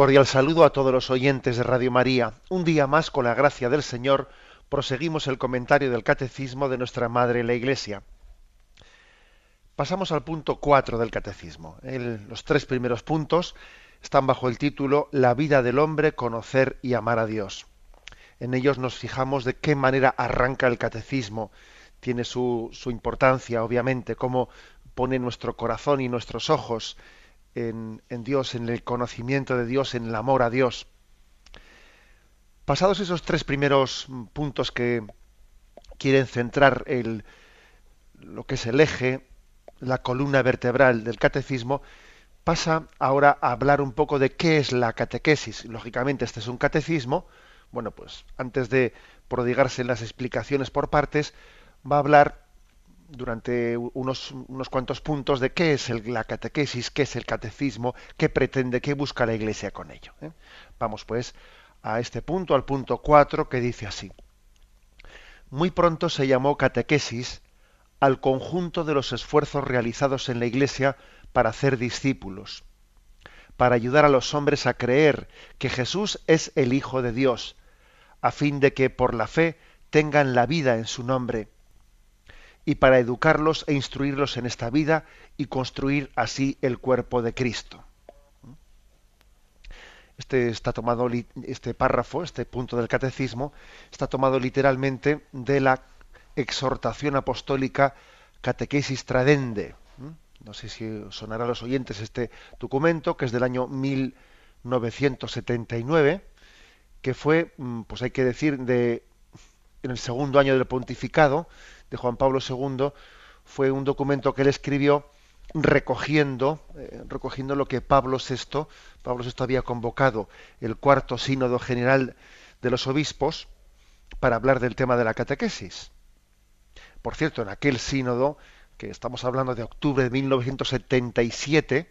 Cordial saludo a todos los oyentes de Radio María. Un día más, con la gracia del Señor, proseguimos el comentario del Catecismo de nuestra Madre la Iglesia. Pasamos al punto 4 del Catecismo. los tres primeros puntos están bajo el título La vida del hombre, conocer y amar a Dios. En ellos nos fijamos de qué manera arranca el Catecismo. Tiene su, su importancia, obviamente, cómo pone nuestro corazón y nuestros ojos en, Dios, en el conocimiento de Dios, en el amor a Dios. Pasados esos tres primeros puntos que quieren centrar el, lo que es el eje, la columna vertebral del catecismo, pasa ahora a hablar un poco de qué es la catequesis. Lógicamente, este es un catecismo. Bueno, pues antes de prodigarse en las explicaciones por partes, va a hablar durante unos, unos cuantos puntos de qué es el, la catequesis, qué es el catecismo, qué pretende, qué busca la Iglesia con ello. ¿eh? Vamos pues a este punto, al punto 4, que dice así. Muy pronto se llamó catequesis al conjunto de los esfuerzos realizados en la Iglesia para hacer discípulos, para ayudar a los hombres a creer que Jesús es el Hijo de Dios, a fin de que por la fe tengan la vida en su nombre y para educarlos e instruirlos en esta vida y construir así el cuerpo de Cristo. Este está tomado este párrafo, este punto del catecismo está tomado literalmente de la exhortación apostólica Catequesis Tradende. No sé si sonará a los oyentes este documento que es del año 1979, que fue, mm, pues hay que decir, de en el segundo año del pontificado de Juan Pablo II fue un documento que él escribió recogiendo, eh, recogiendo lo que Pablo VI, Pablo VI había convocado el cuarto sínodo general de los obispos para hablar del tema de la catequesis. Por cierto, en aquel sínodo, que estamos hablando de octubre de 1977,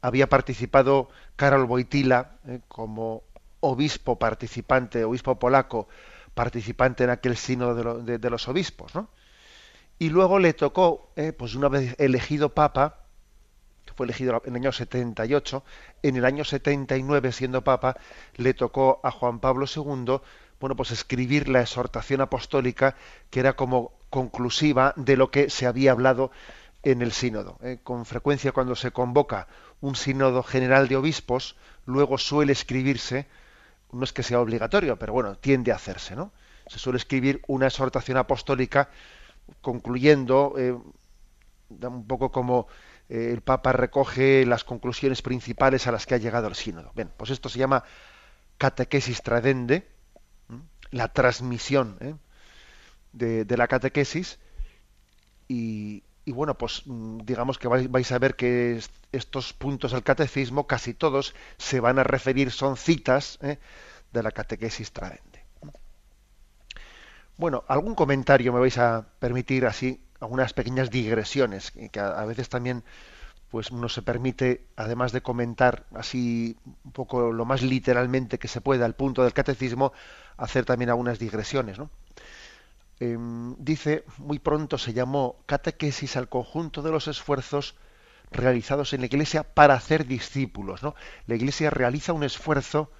había participado Karol Wojtyla eh, como obispo participante, obispo polaco participante en aquel sínodo de, de los obispos, ¿no? Y luego le tocó, eh, pues una vez elegido papa, que fue elegido en el año 78, en el año 79 siendo papa, le tocó a Juan Pablo II, bueno, pues escribir la exhortación apostólica que era como conclusiva de lo que se había hablado en el sínodo. Eh. Con frecuencia cuando se convoca un sínodo general de obispos, luego suele escribirse, no es que sea obligatorio, pero bueno, tiende a hacerse, ¿no? Se suele escribir una exhortación apostólica concluyendo, eh, un poco como eh, el Papa recoge las conclusiones principales a las que ha llegado el sínodo. Bien, pues esto se llama catequesis tradende, la transmisión ¿eh? de, la catequesis, y, bueno, pues mm, digamos que vais, a ver que estos puntos del catecismo, casi todos, se van a referir, son citas de la catequesis tradende. Bueno, algún comentario me vais a permitir así, algunas pequeñas digresiones, que a, veces también pues uno se permite, además de comentar así un poco lo más literalmente que se pueda al punto del catecismo, hacer también algunas digresiones. ¿no? Em, dice, muy pronto se llamó catequesis al conjunto de los esfuerzos realizados en la Iglesia para hacer discípulos. ¿no? La Iglesia realiza un esfuerzo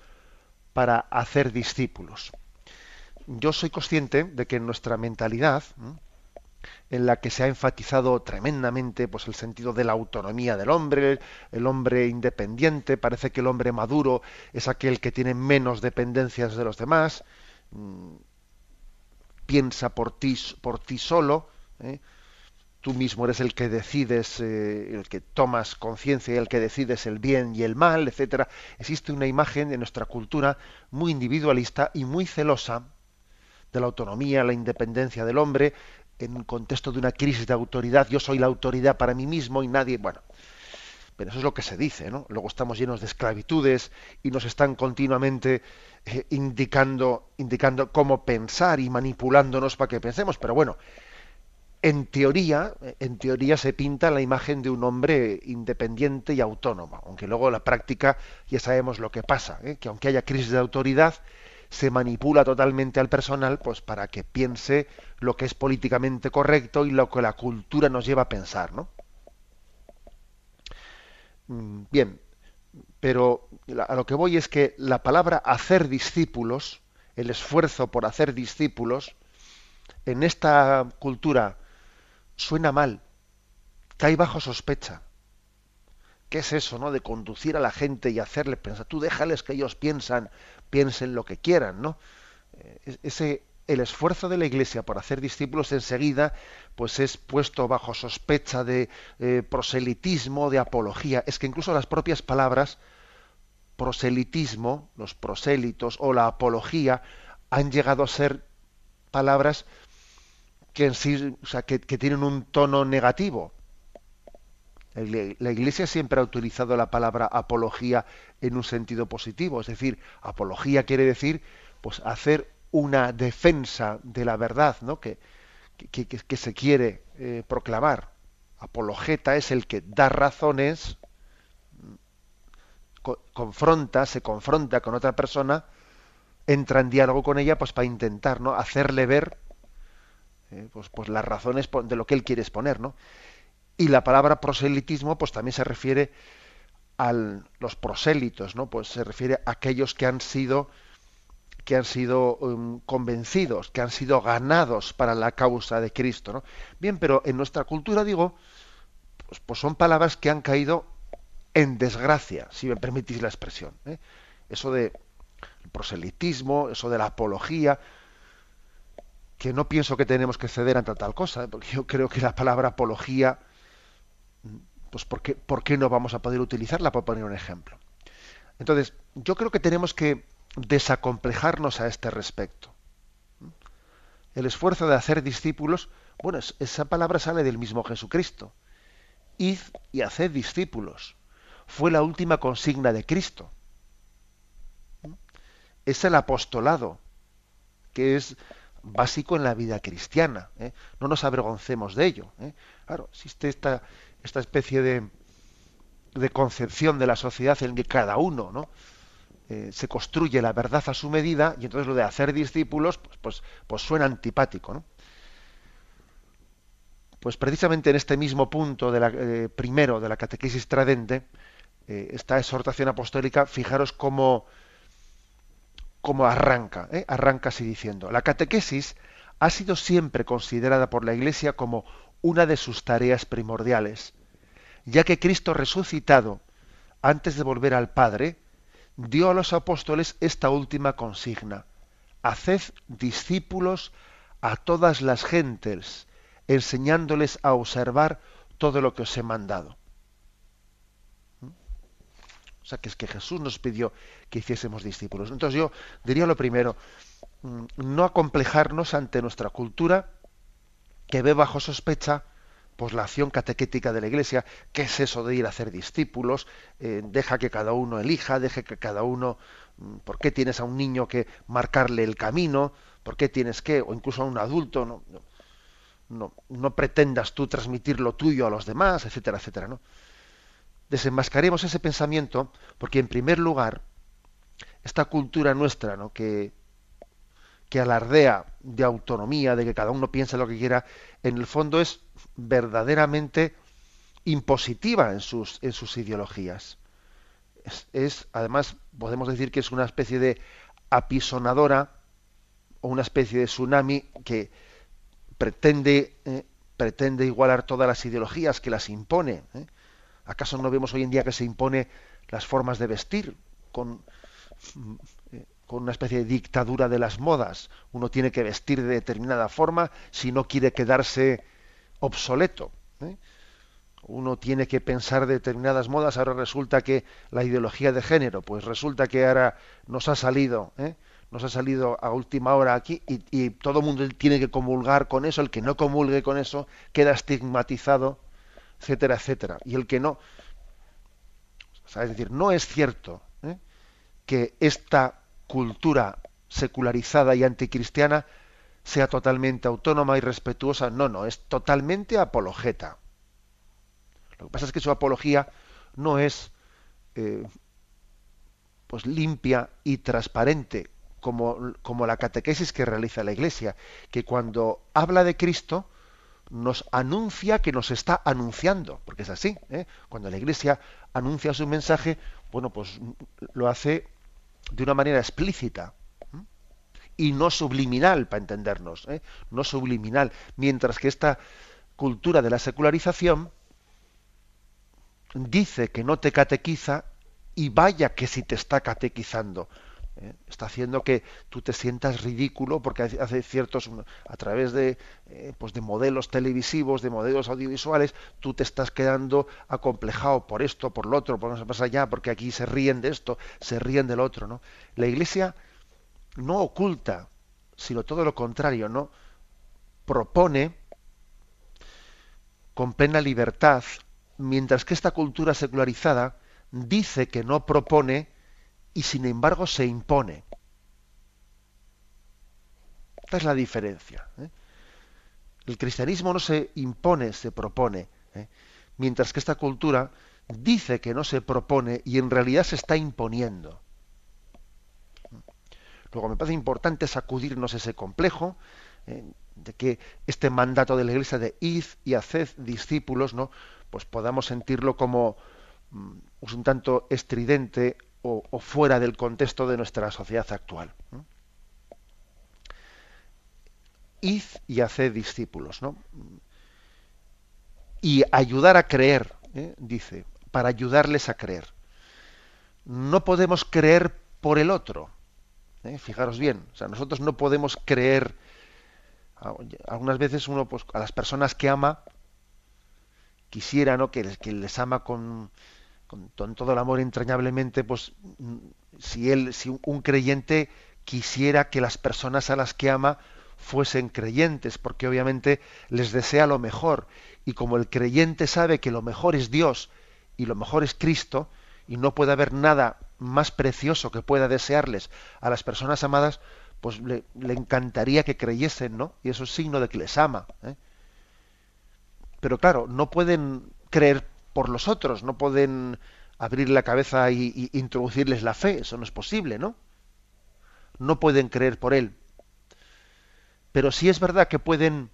para hacer discípulos yo soy consciente de que en nuestra mentalidad, en la que se ha enfatizado tremendamente pues el sentido de la autonomía del hombre, el hombre independiente, parece que el hombre maduro es aquel que tiene menos dependencias de los demás, piensa por ti, por ti solo, ¿eh? tú mismo eres el que decides, eh, el que tomas conciencia y el que decides el bien y el mal, etcétera. Existe una imagen de nuestra cultura muy individualista y muy celosa de la autonomía, la independencia del hombre, en un contexto de una crisis de autoridad, yo soy la autoridad para mí mismo y nadie, bueno, Pero eso es lo que se dice, ¿no? Luego estamos llenos de esclavitudes y nos están continuamente eh, indicando, indicando cómo pensar y manipulándonos para que pensemos. Pero bueno, en teoría, en teoría se pinta la imagen de un hombre independiente y autónomo, aunque luego en la práctica ya sabemos lo que pasa, ¿eh? que aunque haya crisis de autoridad, se manipula totalmente al personal pues para que piense lo que es políticamente correcto y lo que la cultura nos lleva a pensar, ¿no? Mm, bien, pero a lo que voy es que la palabra hacer discípulos, el esfuerzo por hacer discípulos, en esta cultura suena mal, cae bajo sospecha. ¿Qué es eso, no? De conducir a la gente y hacerles pensar. Tú déjales que ellos piensan, piensen lo que quieran, ¿no? Eh, ese, el esfuerzo de la Iglesia por hacer discípulos enseguida pues es puesto bajo sospecha de eh, proselitismo, de apología. Es que incluso las propias palabras proselitismo, los prosélitos o la apología han llegado a ser palabras que en sí, o sea, que, que tienen un tono negativo. La Iglesia siempre ha utilizado la palabra apología en un sentido positivo, es decir, apología quiere decir pues hacer una defensa de la verdad ¿no? que, que, se quiere eh, proclamar. Apologeta es el que da razones, confronta, se confronta con otra persona, entra en diálogo con ella pues para intentar ¿no? hacerle ver eh, pues, pues las razones de lo que él quiere exponer. ¿no? Y la palabra proselitismo pues también se refiere a los prosélitos, ¿no? pues se refiere a aquellos que han sido que han sido um, convencidos, que han sido ganados para la causa de Cristo. ¿no? Bien, pero en nuestra cultura, digo, pues, pues, son palabras que han caído en desgracia, si me permitís la expresión. ¿eh? Eso de proselitismo, eso de la apología, que no pienso que tenemos que ceder ante tal cosa, ¿eh? porque yo creo que la palabra apología, pues ¿por qué, ¿por qué no vamos a poder utilizarla? Por poner un ejemplo. Entonces, yo creo que tenemos que desacomplejarnos a este respecto. El esfuerzo de hacer discípulos, bueno, esa palabra sale del mismo Jesucristo. Id y haced discípulos. Fue la última consigna de Cristo. Es el apostolado, que es básico en la vida cristiana. ¿eh? No nos avergoncemos de ello. ¿eh? Claro, existe esta, esta especie de, concepción de la sociedad en que cada uno, ¿no? Eh, se construye la verdad a su medida y entonces lo de hacer discípulos pues, pues, pues suena antipático. Pues precisamente en este mismo punto de la, eh, primero de la catequesis tradente, eh, esta exhortación apostólica, fijaros cómo, cómo arranca, arranca así diciendo, la catequesis ha sido siempre considerada por la Iglesia como una de sus tareas primordiales, ya que Cristo resucitado, antes de volver al Padre, dio a los apóstoles esta última consigna. Haced discípulos a todas las gentes, enseñándoles a observar todo lo que os he mandado. ¿Mm? O sea, que es que Jesús nos pidió que hiciésemos discípulos. Entonces yo diría lo primero, mm, no acomplejarnos ante nuestra cultura que ve bajo sospecha pues la acción catequética de la Iglesia, ¿qué es eso de ir a hacer discípulos? Eh, deja que cada uno elija, deje que cada uno, mm, ¿por qué tienes a un niño que marcarle el camino? ¿Por qué tienes que, o incluso a un adulto, no, no, no pretendas tú transmitir lo tuyo a los demás, etcétera, etcétera, ¿no? Desenmascaremos ese pensamiento porque en primer lugar esta cultura nuestra, ¿no? que que alardea de autonomía, de que cada uno piense lo que quiera, en el fondo es verdaderamente impositiva en sus, en sus ideologías. Es, además, podemos decir que es una especie de apisonadora o una especie de tsunami que pretende, eh, pretende igualar todas las ideologías, que las impone. ¿eh? ¿Acaso no vemos hoy en día que se impone las formas de vestir con con una especie de dictadura de las modas. Uno tiene que vestir de determinada forma si no quiere quedarse obsoleto. ¿eh? Uno tiene que pensar determinadas modas. Ahora resulta que la ideología de género, pues resulta que ahora nos ha salido, ¿eh? nos ha salido a última hora aquí y, y todo el mundo tiene que comulgar con eso. El que no comulgue con eso queda estigmatizado, etcétera, etcétera. Y el que no, es decir, no es cierto ¿eh? que esta cultura secularizada y anticristiana sea totalmente autónoma y respetuosa. No, no, es totalmente apologeta. Lo que pasa es que su apología no es eh, pues limpia y transparente como, como la catequesis que realiza la Iglesia, que cuando habla de Cristo nos anuncia que nos está anunciando, porque es así. ¿eh? Cuando la Iglesia anuncia su mensaje, bueno, pues lo hace de una manera explícita y no subliminal, para entendernos, ¿eh? no subliminal, mientras que esta cultura de la secularización dice que no te catequiza y vaya que si te está catequizando. ¿Eh? Está haciendo que tú te sientas ridículo porque hace ciertos, a través de, eh, pues de modelos televisivos, de modelos audiovisuales, tú te estás quedando acomplejado por esto, por lo otro, por no se pasa allá, porque aquí se ríen de esto, se ríen del otro. ¿no? La Iglesia no oculta, sino todo lo contrario, ¿no? Propone con plena libertad, mientras que esta cultura secularizada dice que no propone y sin embargo se impone. Esta es la diferencia. ¿eh? El cristianismo no se impone, se propone, ¿eh? mientras que esta cultura dice que no se propone y en realidad se está imponiendo. Luego me parece importante sacudirnos ese complejo eh, de que este mandato de la Iglesia de id y haced discípulos, ¿no? Pues podamos sentirlo como mm, un tanto estridente o, fuera del contexto de nuestra sociedad actual. Id y haced discípulos, ¿no? Y ayudar a creer, ¿eh? dice, para ayudarles a creer. No podemos creer por el otro ¿eh? Fijaros bien, o sea, nosotros no podemos creer. Algunas veces uno, pues, a las personas que ama, quisiera, ¿no? Que les ama con, con, todo el amor entrañablemente, pues, si él, si un creyente quisiera que las personas a las que ama fuesen creyentes, porque obviamente les desea lo mejor. Y como el creyente sabe que lo mejor es Dios y lo mejor es Cristo, y no puede haber nada más precioso que pueda desearles a las personas amadas, pues le, encantaría que creyesen, ¿no? Y eso es signo de que les ama. ¿eh? Pero claro, no pueden creer por los otros, no pueden abrir la cabeza y, introducirles la fe, eso no es posible, ¿no? No pueden creer por él. Pero sí es verdad que pueden,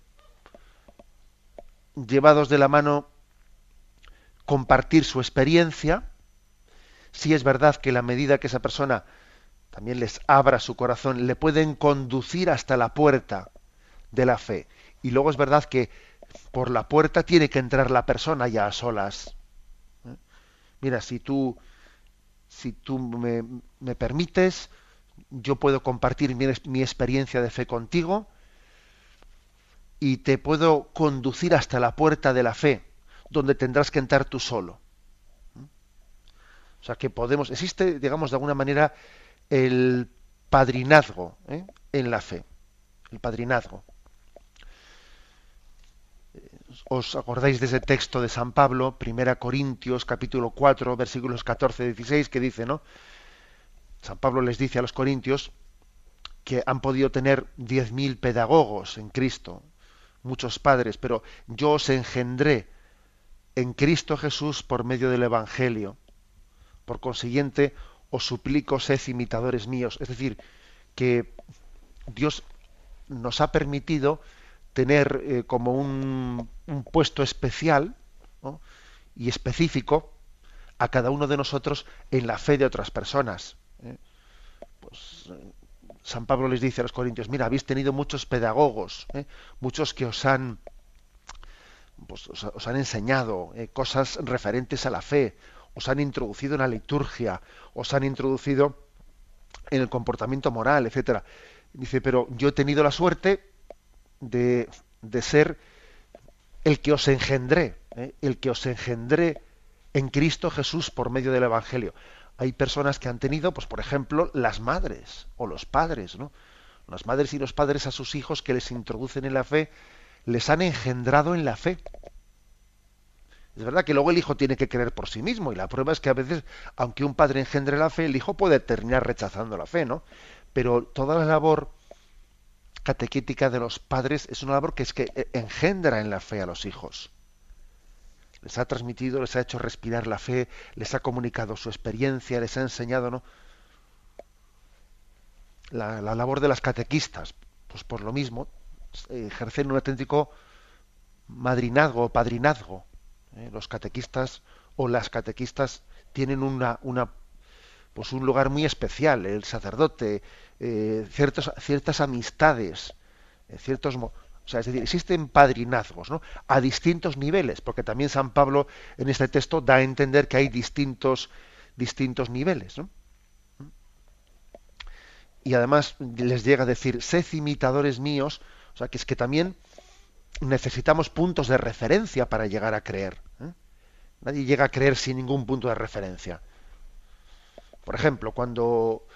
llevados de la mano, compartir su experiencia, si es verdad que la medida que esa persona también les abra su corazón, le pueden conducir hasta la puerta de la fe. Y luego es verdad que por la puerta tiene que entrar la persona ya a solas. ¿Eh? Mira, si tú, si tú me, me permites, yo puedo compartir mi, mi, experiencia de fe contigo y te puedo conducir hasta la puerta de la fe, donde tendrás que entrar tú solo. O sea que podemos, existe, digamos, de alguna manera el padrinazgo ¿eh? en la fe. El padrinazgo. ¿Os acordáis de ese texto de San Pablo, Primera Corintios, capítulo 4, versículos 14 y 16, que dice, ¿no? San Pablo les dice a los corintios que han podido tener 10.000 pedagogos en Cristo, muchos padres, pero yo os engendré en Cristo Jesús por medio del Evangelio. Por consiguiente, os suplico, sed imitadores míos. Es decir, que Dios nos ha permitido tener eh, como un, puesto especial y específico a cada uno de nosotros en la fe de otras personas. ¿eh? Pues, San Pablo les dice a los corintios, mira, habéis tenido muchos pedagogos, ¿eh? muchos que os han, pues, os, han enseñado cosas referentes a la fe, os han introducido en la liturgia, os han introducido en el comportamiento moral, etcétera. Dice, pero yo he tenido la suerte de, de ser el que os engendré, ¿eh? el que os engendré en Cristo Jesús por medio del Evangelio. Hay personas que han tenido, pues por ejemplo, las madres o los padres, ¿no? Las madres y los padres a sus hijos que les introducen en la fe, les han engendrado en la fe. Es verdad que luego el hijo tiene que creer por sí mismo y la prueba es que a veces, aunque un padre engendre la fe, el hijo puede terminar rechazando la fe, ¿no? Pero toda la labor catequética de los padres es una labor que es que eh, engendra en la fe a los hijos. Les ha transmitido, les ha hecho respirar la fe, les ha comunicado su experiencia, les ha enseñado, ¿no? La, la labor de las catequistas, pues por lo mismo, ejercer un auténtico madrinazgo o padrinazgo. ¿eh? Los catequistas o las catequistas tienen una, una, pues un lugar muy especial. El sacerdote, eh, ciertas amistades, eh, ciertos, o sea, es decir, existen padrinazgos. A distintos niveles, porque también San Pablo en este texto da a entender que hay distintos, distintos niveles. Y además les llega a decir, sed imitadores míos, o sea, que es que también necesitamos puntos de referencia para llegar a creer. ¿eh? Nadie llega a creer sin ningún punto de referencia. Por ejemplo, cuando,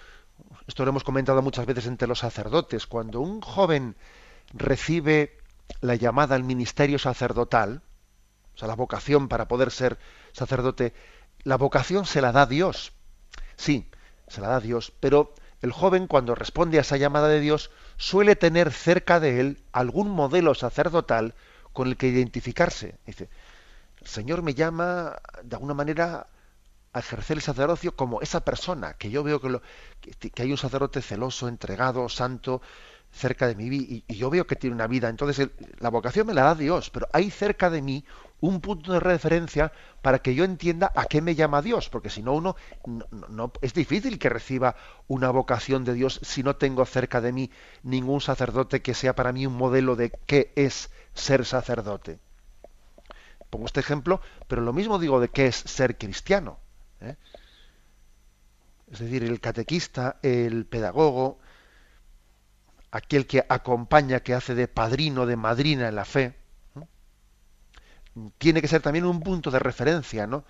esto lo hemos comentado muchas veces entre los sacerdotes, cuando un joven recibe la llamada al ministerio sacerdotal, o sea, la vocación para poder ser sacerdote, la vocación se la da Dios. Sí, se la da Dios, pero el joven cuando responde a esa llamada de Dios suele tener cerca de él algún modelo sacerdotal con el que identificarse. Dice, el Señor me llama de alguna manera a ejercer el sacerdocio como esa persona, que yo veo que, lo, que, hay un sacerdote celoso, entregado, santo, cerca de mí, y, y, yo veo que tiene una vida. Entonces, la vocación me la da Dios, pero hay cerca de mí un punto de referencia para que yo entienda a qué me llama Dios, porque si no uno no, es difícil que reciba una vocación de Dios si no tengo cerca de mí ningún sacerdote que sea para mí un modelo de qué es ser sacerdote. Pongo este ejemplo, pero lo mismo digo de qué es ser cristiano. ¿Eh? Es decir, el catequista, el pedagogo, aquel que acompaña, que hace de padrino, de madrina en la fe, tiene que ser también un punto de referencia, ¿no?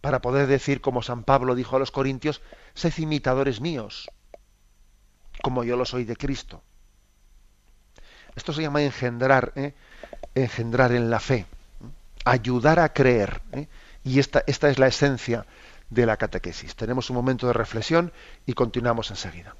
Para poder decir, como San Pablo dijo a los Corintios, sed imitadores míos, como yo lo soy de Cristo. Esto se llama engendrar, ¿eh? engendrar en la fe, ayudar a creer. ¿eh? Y esta, esta es la esencia de la catequesis. Tenemos un momento de reflexión y continuamos enseguida.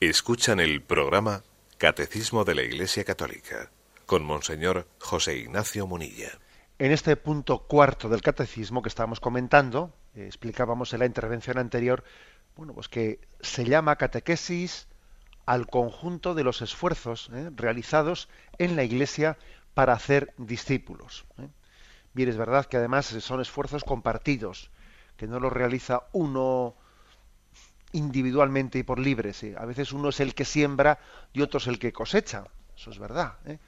Escuchan el programa Catecismo de la Iglesia Católica con Monseñor José Ignacio Munilla. En este punto cuarto del catecismo que estábamos comentando, explicábamos en la intervención anterior, bueno, pues que se llama catequesis al conjunto de los esfuerzos ¿eh? realizados en la Iglesia para hacer discípulos. ¿eh? Bien, es verdad que además son esfuerzos compartidos, que no los realiza uno individualmente y por libre. A veces uno es el que siembra y otro es el que cosecha. Eso es verdad. ¿eh?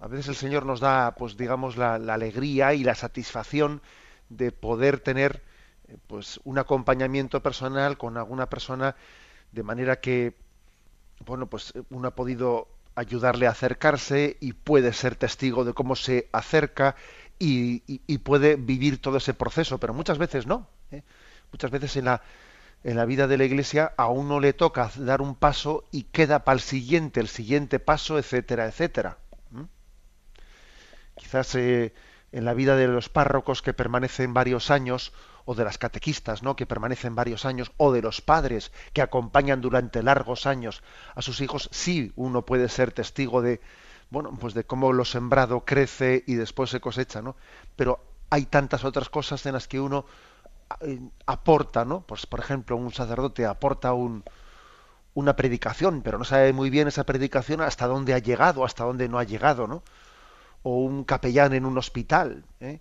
A veces el Señor nos da, pues digamos, la, alegría y la satisfacción de poder tener eh, pues un acompañamiento personal con alguna persona de manera que bueno pues uno ha podido ayudarle a acercarse y puede ser testigo de cómo se acerca y, puede vivir todo ese proceso, pero muchas veces no. ¿eh? Muchas veces en la, en la vida de la Iglesia a uno le toca dar un paso y queda para el siguiente, el siguiente paso, etcétera, etcétera. Quizás eh, en la vida de los párrocos que permanecen varios años, o de las catequistas, ¿no? que permanecen varios años, o de los padres que acompañan durante largos años a sus hijos, sí uno puede ser testigo de, bueno, pues de cómo lo sembrado crece y después se cosecha, ¿no? Pero hay tantas otras cosas en las que uno aporta, ¿no? Pues por ejemplo, un sacerdote aporta un, una predicación, pero no sabe muy bien esa predicación hasta dónde ha llegado, hasta dónde no ha llegado, ¿no? O un capellán en un hospital, ¿eh?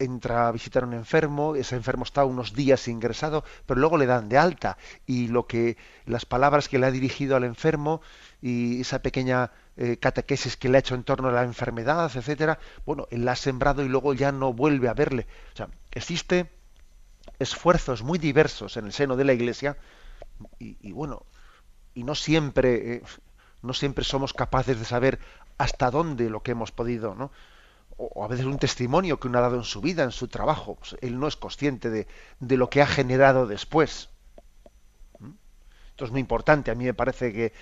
entra a visitar a un enfermo, ese enfermo está unos días ingresado, pero luego le dan de alta y lo que las palabras que le ha dirigido al enfermo y esa pequeña eh, catequesis que le ha hecho en torno a la enfermedad, etcétera, bueno, él la ha sembrado y luego ya no vuelve a verle. O sea, existe esfuerzos muy diversos en el seno de la Iglesia y, bueno, y no siempre, eh, no siempre somos capaces de saber hasta dónde lo que hemos podido, ¿no? o, a veces un testimonio que uno ha dado en su vida, en su trabajo. Pues él no es consciente de, de, lo que ha generado después. Esto es muy importante. A mí me parece que,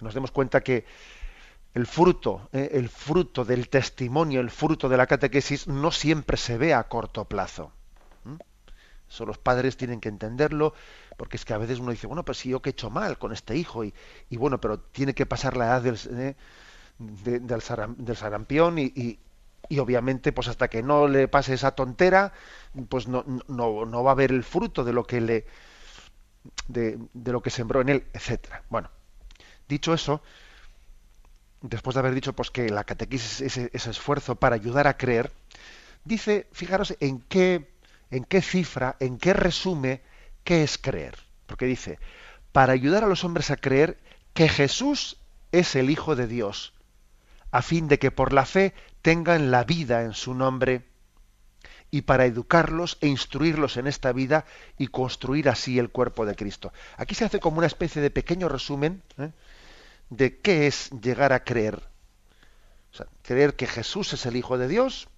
nos demos cuenta que el fruto, eh, el fruto del testimonio, el fruto de la catequesis no siempre se ve a corto plazo. Eso los padres tienen que entenderlo, porque es que a veces uno dice, bueno, pues si yo que he hecho mal con este hijo, y, bueno, pero tiene que pasar la edad del, eh, del, sarampión y, y obviamente pues hasta que no le pase esa tontera pues no, no, no va a haber el fruto de lo que le de, de, lo que sembró en él etcétera. Bueno dicho eso después de haber dicho pues que la catequesis es ese, esfuerzo para ayudar a creer dice fijaros en qué en qué cifra en qué resume qué es creer porque dice para ayudar a los hombres a creer que Jesús es el hijo de Dios a fin de que por la fe tengan la vida en su nombre y para educarlos e instruirlos en esta vida y construir así el cuerpo de Cristo. Aquí se hace como una especie de pequeño resumen ¿eh? de qué es llegar a creer. creer que Jesús es el Hijo de Dios,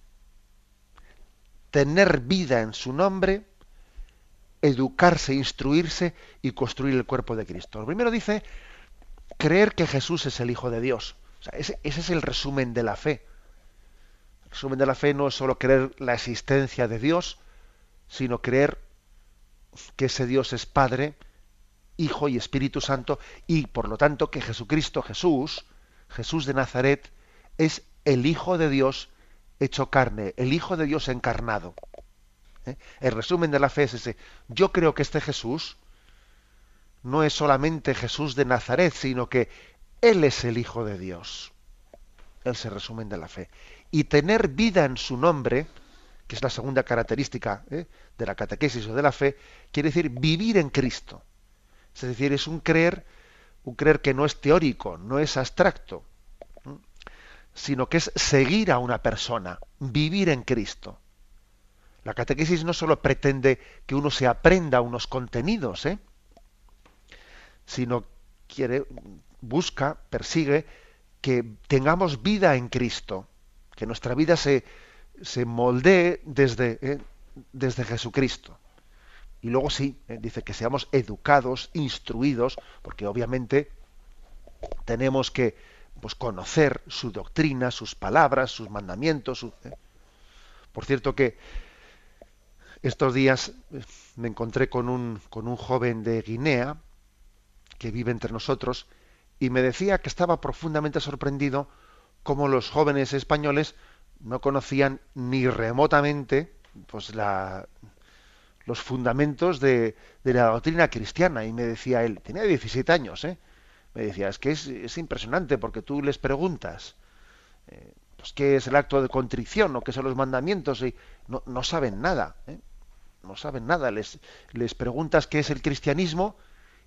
tener vida en su nombre, educarse, instruirse y construir el cuerpo de Cristo. Lo primero dice creer que Jesús es el Hijo de Dios. ese es el resumen de la fe resumen de la fe no es solo creer la existencia de Dios, sino creer que ese Dios es Padre, Hijo y Espíritu Santo, y por lo tanto que Jesucristo, Jesús, Jesús de Nazaret, es el Hijo de Dios hecho carne, el Hijo de Dios encarnado. ¿Eh? El resumen de la fe es ese. Yo creo que este Jesús no es solamente Jesús de Nazaret, sino que Él es el Hijo de Dios. Es el resumen de la fe y tener vida en su nombre, que es la segunda característica ¿eh? de la catequesis o de la fe, quiere decir vivir en Cristo. Es decir, es un creer, un creer que no es teórico, no es abstracto, sino que es seguir a una persona, vivir en Cristo. La catequesis no solo pretende que uno se aprenda unos contenidos, ¿eh? sino quiere, busca, persigue que tengamos vida en Cristo que nuestra vida se, se moldee desde, eh, desde Jesucristo. Y luego sí, eh, dice que seamos educados, instruidos, porque obviamente tenemos que pues, conocer su doctrina, sus palabras, sus mandamientos. Eh. Por cierto que estos días me encontré con un, con un joven de Guinea que vive entre nosotros y me decía que estaba profundamente sorprendido cómo los jóvenes españoles no conocían ni remotamente pues la, los fundamentos de, de, la doctrina cristiana. Y me decía él, tenía 17 años, ¿eh? Me decía, es que es, impresionante porque tú les preguntas, eh, pues qué es el acto de contrición o qué son los mandamientos y no, no saben nada, ¿eh? no saben nada. Les, les preguntas qué es el cristianismo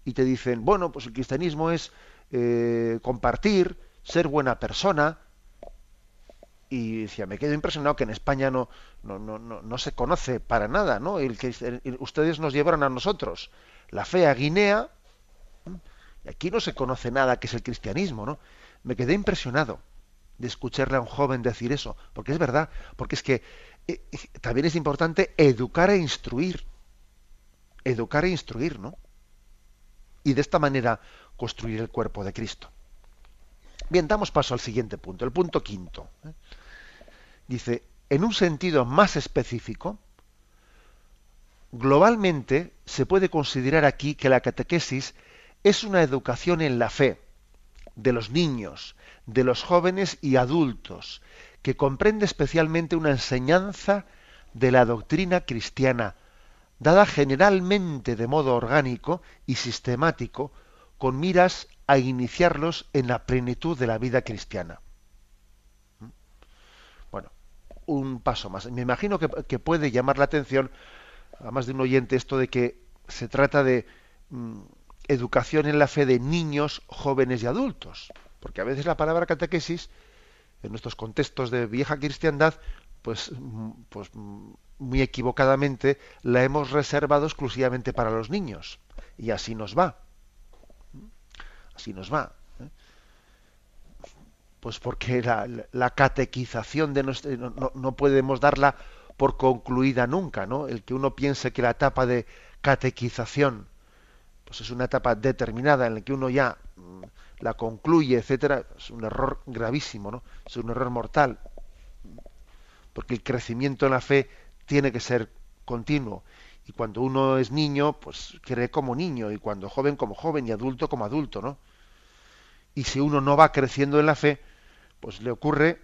y te dicen, bueno, pues el cristianismo es eh, compartir, ser buena persona. Y decía, me quedo impresionado que en España no, no, no, no, se conoce para nada, ¿no? El que ustedes nos llevaron a nosotros la fe a Guinea, aquí no se conoce nada que es el cristianismo, ¿no? Me quedé impresionado de escucharle a un joven decir eso, porque es verdad, porque es que eh, también es importante educar e instruir, educar e instruir, ¿no? Y de esta manera construir el cuerpo de Cristo. Bien, damos paso al siguiente punto, el punto quinto. ¿eh? Dice, en un sentido más específico, globalmente se puede considerar aquí que la catequesis es una educación en la fe de los niños, de los jóvenes y adultos, que comprende especialmente una enseñanza de la doctrina cristiana, dada generalmente de modo orgánico y sistemático, con miras a iniciarlos en la plenitud de la vida cristiana. ¿Mm? Bueno, un paso más. Me imagino que, puede llamar la atención a más de un oyente esto de que se trata de mm, educación en la fe de niños, jóvenes y adultos. Porque a veces la palabra catequesis, en nuestros contextos de vieja cristiandad, pues, pues muy equivocadamente la hemos reservado exclusivamente para los niños. Y así nos va. Así nos va. ¿eh? Pues porque la, catequización de nuestro, no, no, podemos darla por concluida nunca, ¿no? El que uno piense que la etapa de catequización pues es una etapa determinada en la que uno ya mm, la concluye, etcétera, es un error gravísimo, ¿no? Es un error mortal. Porque el crecimiento en la fe tiene que ser continuo. Y cuando uno es niño, pues cree como niño, y cuando joven como joven, y adulto como adulto, ¿no? Y si uno no va creciendo en la fe, pues le ocurre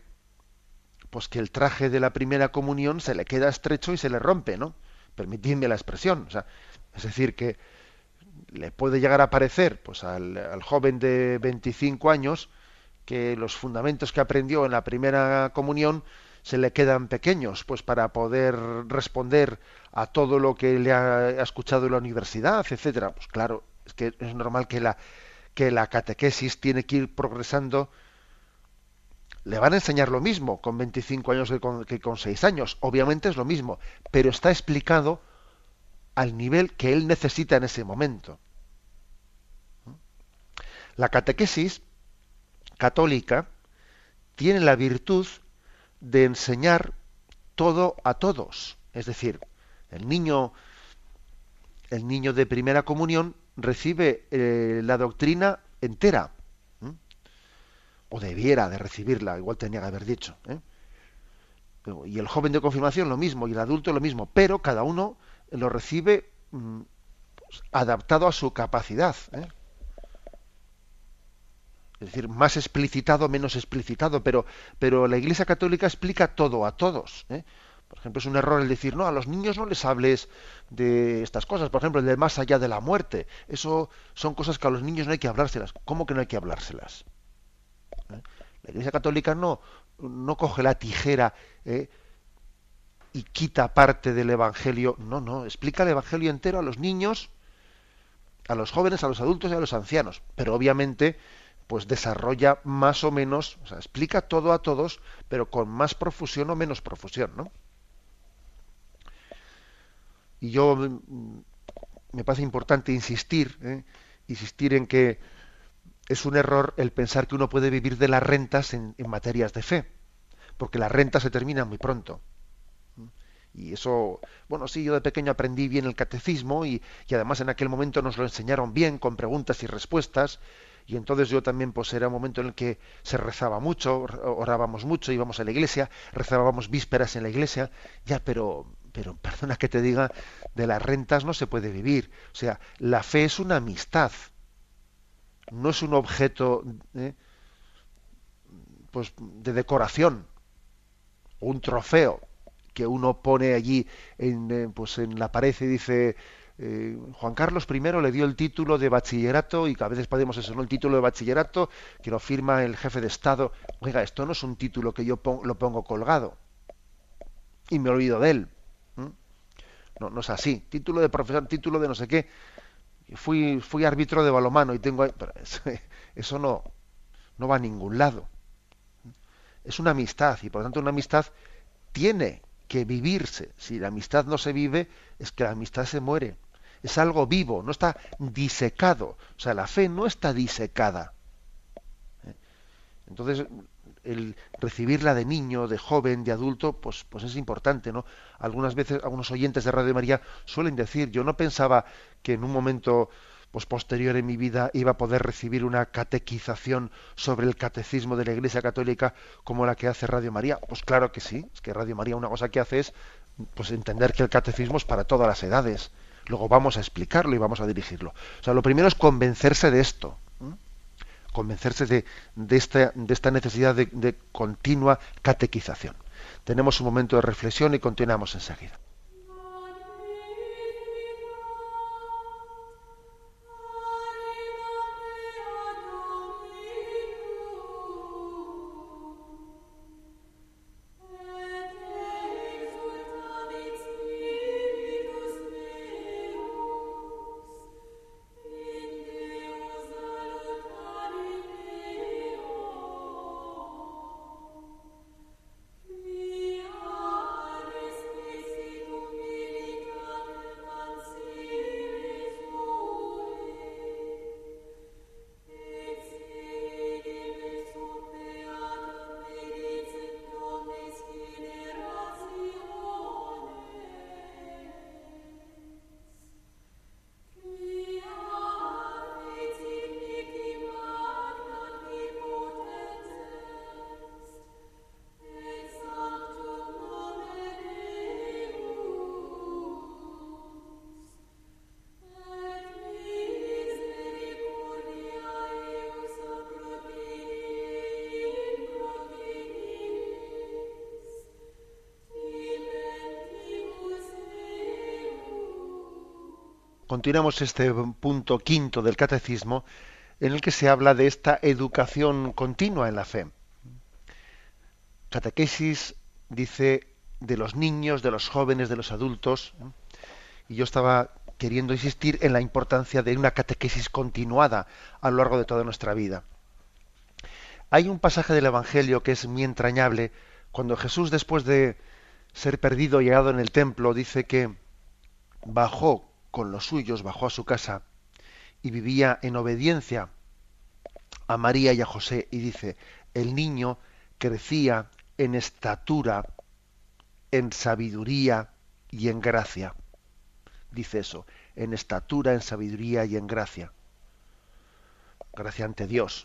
pues que el traje de la primera comunión se le queda estrecho y se le rompe, ¿no? Permitidme la expresión. O sea, es decir, que le puede llegar a parecer pues al, joven de 25 años que los fundamentos que aprendió en la primera comunión se le quedan pequeños pues para poder responder a todo lo que le ha, escuchado en la universidad etcétera. Pues claro es que es normal que la que la catequesis tiene que ir progresando. Le van a enseñar lo mismo con 25 años que con, que con 6 años obviamente es lo mismo pero está explicado al nivel que él necesita en ese momento. La catequesis católica tiene la virtud de enseñar todo a todos. Es decir, el niño, el niño de primera comunión recibe eh, la doctrina entera. O debiera de recibirla, igual tenía que haber dicho. ¿eh? Y el joven de confirmación lo mismo, y el adulto lo mismo, pero cada uno lo recibe mm, adaptado a su capacidad. ¿eh? Es decir, más explicitado, menos explicitado, pero, pero la Iglesia Católica explica todo a todos. ¿eh? Por ejemplo, es un error el decir, no, a los niños no les hables de estas cosas. Por ejemplo, el de más allá de la muerte. Eso son cosas que a los niños no hay que hablárselas. ¿Cómo que no hay que hablárselas? ¿Eh? La Iglesia Católica no, no coge la tijera y quita parte del Evangelio. No, no, explica el Evangelio entero a los niños, a los jóvenes, a los adultos y a los ancianos. Pero obviamente, pues desarrolla más o menos, o sea, explica todo a todos, pero con más profusión o menos profusión, ¿no? Y yo mm, me parece importante insistir, ¿eh? insistir en que es un error el pensar que uno puede vivir de las rentas en, en materias de fe, porque las rentas se terminan muy pronto. Y eso, bueno, sí, yo de pequeño aprendí bien el catecismo y, además en aquel momento nos lo enseñaron bien, con preguntas y respuestas. Y entonces yo también, pues era un momento en el que se rezaba mucho, orábamos mucho, íbamos a la iglesia, rezábamos vísperas en la iglesia. Ya, pero, pero perdona que te diga, de las rentas no se puede vivir. O sea, la fe es una amistad, no es un objeto ¿eh? pues, de decoración, un trofeo que uno pone allí en, eh, pues en la pared y dice eh, Juan Carlos I le dio el título de bachillerato y que a veces podemos eso, ¿no? El título de bachillerato que lo firma el jefe de Estado. Oiga, esto no es un título que yo lo pongo colgado y me olvido de él. No, no es así. Título de profesor, título de no sé qué. Fui, fui árbitro de balomano y tengo... eso no, no va a ningún lado. Es una amistad y por lo tanto una amistad tiene que vivirse. Si la amistad no se vive, es que la amistad se muere. Es algo vivo, no está disecado. O sea, la fe no está disecada. ¿Eh? Entonces, el recibirla de niño, de joven, de adulto, pues, pues es importante, ¿no? Algunas veces, algunos oyentes de Radio María suelen decir, yo no pensaba que en un momento pues posterior en mi vida iba a poder recibir una catequización sobre el catecismo de la Iglesia Católica como la que hace Radio María. Pues claro que sí, es que Radio María una cosa que hace es pues entender que el catecismo es para todas las edades. Luego vamos a explicarlo y vamos a dirigirlo. O sea, lo primero es convencerse de esto, convencerse de, de, esta, de, esta, necesidad de, de continua catequización. Tenemos un momento de reflexión y continuamos enseguida. Continuamos este punto quinto del catecismo en el que se habla de esta educación continua en la fe. Catequesis dice de los niños, de los jóvenes, de los adultos, y yo estaba queriendo insistir en la importancia de una catequesis continuada a lo largo de toda nuestra vida. Hay un pasaje del Evangelio que es muy entrañable, cuando Jesús después de ser perdido y llegado en el templo dice que bajó con los suyos bajó a su casa y vivía en obediencia a María y a José y dice, el niño crecía en estatura, en sabiduría y en gracia. Dice eso, en estatura, en sabiduría y en gracia. Gracia ante Dios.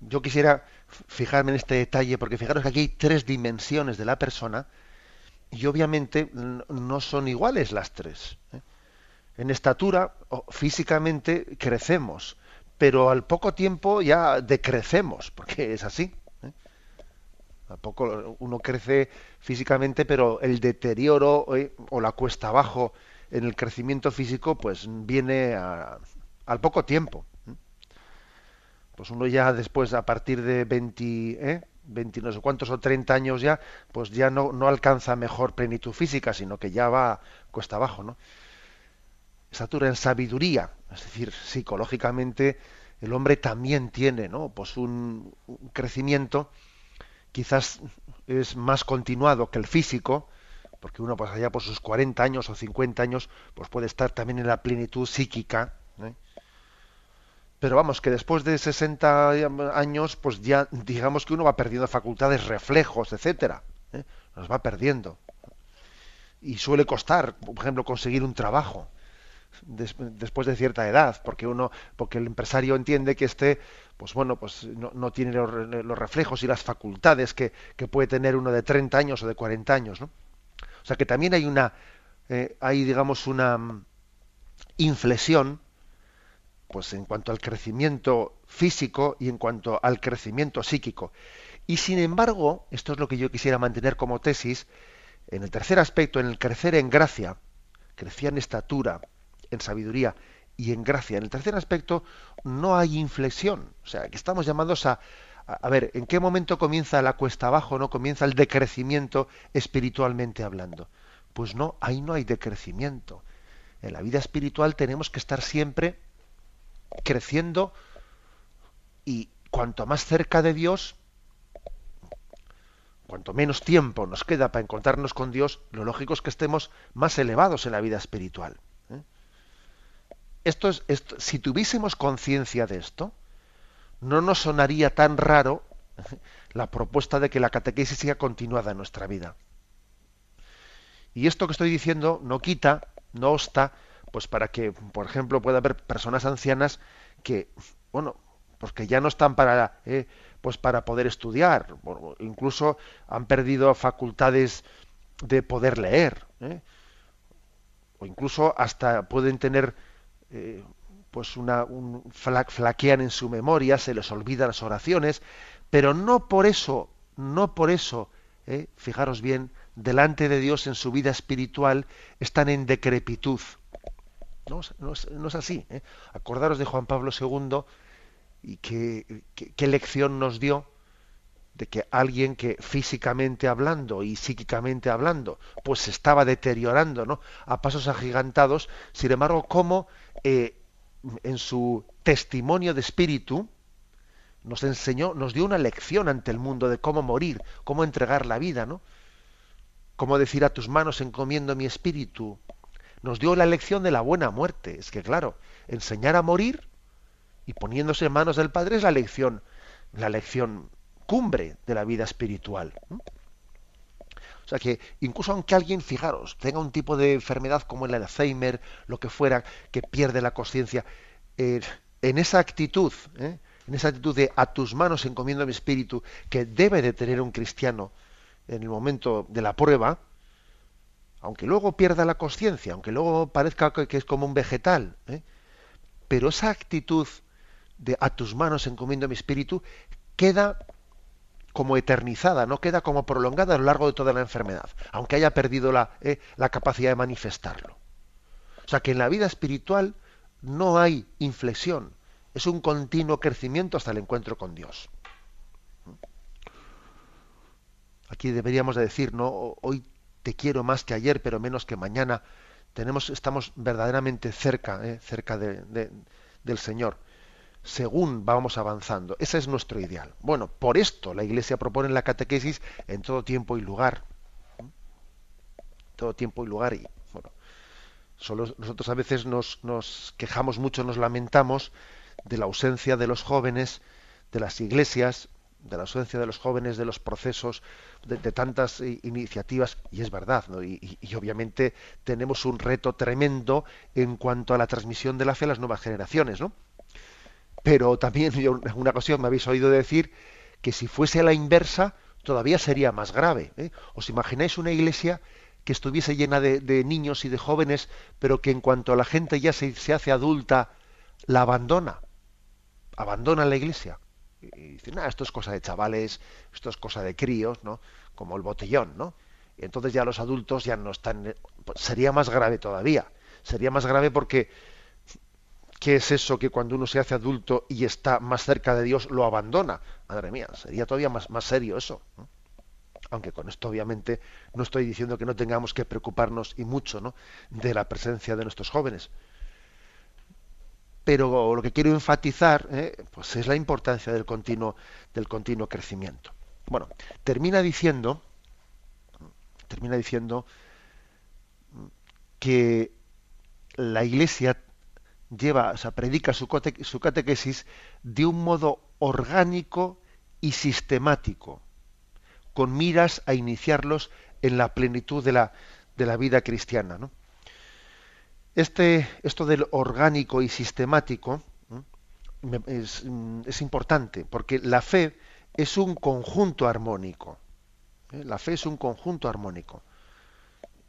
Yo quisiera fijarme en este detalle porque fijaros que aquí hay tres dimensiones de la persona y obviamente no son iguales las tres. ¿eh? En estatura, físicamente, crecemos, pero al poco tiempo ya decrecemos, porque es así. ¿eh? A poco uno crece físicamente, pero el deterioro ¿eh? o la cuesta abajo en el crecimiento físico, pues viene al poco tiempo. Pues uno ya después, a partir de 20, 20 no sé cuántos o 30 años ya, pues ya no, no alcanza mejor plenitud física, sino que ya va cuesta abajo, ¿no? Estatura en sabiduría, es decir, psicológicamente el hombre también tiene, ¿no? Pues un, crecimiento quizás es más continuado que el físico, porque uno pues allá por sus 40 años o 50 años, pues puede estar también en la plenitud psíquica, ¿eh? Pero vamos, que después de 60 años, pues ya digamos que uno va perdiendo facultades, reflejos, etcétera. ¿eh? Los va perdiendo. Y suele costar, por ejemplo, conseguir un trabajo después de cierta edad, porque uno, porque el empresario entiende que este, pues bueno, pues no, tiene los, reflejos y las facultades que, puede tener uno de 30 años o de 40 años, ¿no? O sea que también hay una, eh, hay digamos una mm, inflexión pues en cuanto al crecimiento físico y en cuanto al crecimiento psíquico. Y sin embargo, esto es lo que yo quisiera mantener como tesis, en el tercer aspecto, en el crecer en gracia, crecía en estatura, en sabiduría y en gracia. En el tercer aspecto no hay inflexión, o sea, que estamos llamados a, a, ver, ¿en qué momento comienza la cuesta abajo, no comienza el decrecimiento espiritualmente hablando? Pues no, ahí no hay decrecimiento. En la vida espiritual tenemos que estar siempre creciendo y cuanto más cerca de Dios, cuanto menos tiempo nos queda para encontrarnos con Dios, lo lógico es que estemos más elevados en la vida espiritual. ¿eh? Esto es, esto, si tuviésemos conciencia de esto, no nos sonaría tan raro la propuesta de que la catequesis sea continuada en nuestra vida. Y esto que estoy diciendo no quita, no obsta, pues para que, por ejemplo, pueda haber personas ancianas que, bueno, pues que ya no están para, eh, pues para poder estudiar, incluso han perdido facultades de poder leer, ¿eh? o incluso hasta pueden tener eh, pues una, un flaquean en su memoria, se les olvidan las oraciones, pero no por eso, no por eso, fijaros bien, delante de Dios en su vida espiritual están en decrepitud. No, es, así. ¿eh? Acordaros de Juan Pablo II y qué, qué lección nos dio de que alguien que físicamente hablando y psíquicamente hablando, pues se estaba deteriorando, ¿no? A pasos agigantados, sin embargo, cómo eh, en su testimonio de espíritu, nos enseñó, nos dio una lección ante el mundo de cómo morir, cómo entregar la vida, ¿no? Cómo decir a tus manos encomiendo mi espíritu. Nos dio la lección de la buena muerte. Es que claro, enseñar a morir y poniéndose en manos del Padre es la lección, la lección cumbre de la vida espiritual. O sea que incluso aunque alguien, fijaros, tenga un tipo de enfermedad como el Alzheimer, lo que fuera, que pierde la conciencia, eh, en esa actitud, ¿eh? en esa actitud de a tus manos encomiendo mi espíritu, que debe de tener un cristiano en el momento de la prueba, aunque luego pierda la conciencia, aunque luego parezca que es como un vegetal, ¿eh? pero esa actitud de a tus manos encomiendo mi espíritu queda como eternizada, no queda como prolongada a lo largo de toda la enfermedad, aunque haya perdido la, eh, la capacidad de manifestarlo. O sea que en la vida espiritual no hay inflexión, es un continuo crecimiento hasta el encuentro con Dios. Aquí deberíamos de decir, no, hoy te quiero más que ayer, pero menos que mañana. Tenemos, estamos verdaderamente cerca, eh, cerca del Señor según vamos avanzando. Ese es nuestro ideal. Bueno, por esto la Iglesia propone la catequesis en todo tiempo y lugar. Todo tiempo y lugar. Y bueno, solo nosotros a veces nos, nos quejamos mucho, nos lamentamos de la ausencia de los jóvenes, de las iglesias, de la ausencia de los jóvenes, de los procesos, de, tantas iniciativas, y es verdad, ¿no? y, obviamente tenemos un reto tremendo en cuanto a la transmisión de la fe a las nuevas generaciones, ¿no? Pero también en una ocasión me habéis oído decir que si fuese a la inversa, todavía sería más grave. ¿eh? ¿Os imagináis una iglesia que estuviese llena de, niños y de jóvenes, pero que en cuanto a la gente ya se hace adulta, la abandona? Abandona la iglesia. Y dice, nada, esto es cosa de chavales, esto es cosa de críos, ¿no? Como el botellón, ¿no? Y entonces ya los adultos ya no están... Pues sería más grave todavía. Sería más grave porque ¿Qué es eso que cuando uno se hace adulto y está más cerca de Dios lo abandona? Madre mía, sería todavía más, más serio eso. Aunque con esto obviamente no estoy diciendo que no tengamos que preocuparnos y mucho ¿no? de la presencia de nuestros jóvenes. Pero lo que quiero enfatizar ¿eh? pues es la importancia del continuo, del continuo crecimiento. Bueno, termina diciendo, termina diciendo que la Iglesia lleva, o sea, predica su, su catequesis de un modo orgánico y sistemático, con miras a iniciarlos en la plenitud de la, de la vida cristiana. ¿no? Este, esto del orgánico y sistemático es, es, importante, porque la fe es un conjunto armónico. ¿eh? La fe es un conjunto armónico.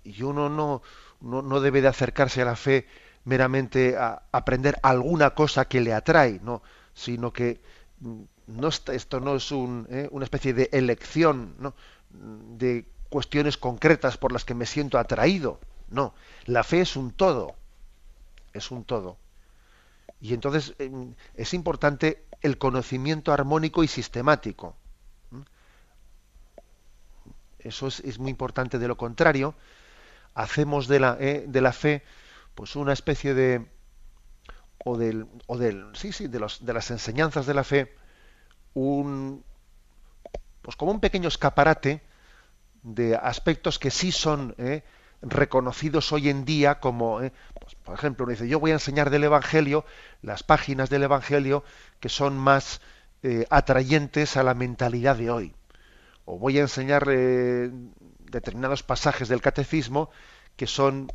Y uno no, no, no debe de acercarse a la fe meramente a aprender alguna cosa que le atrae, no, sino que mm, no esto no es eh, una especie de elección de cuestiones concretas por las que me siento atraído. No, la fe es un todo, es un todo. Y entonces em, es importante el conocimiento armónico y sistemático. Eso es, muy importante. De lo contrario, hacemos de la, eh, de la fe pues una especie de o del, o del sí sí de, los, de las enseñanzas de la fe un pues como un pequeño escaparate de aspectos que sí son eh, reconocidos hoy en día como, eh, pues, por ejemplo, uno dice, yo voy a enseñar del Evangelio, las páginas del Evangelio que son más eh, atrayentes a la mentalidad de hoy. O voy a enseñar determinados pasajes del catecismo que son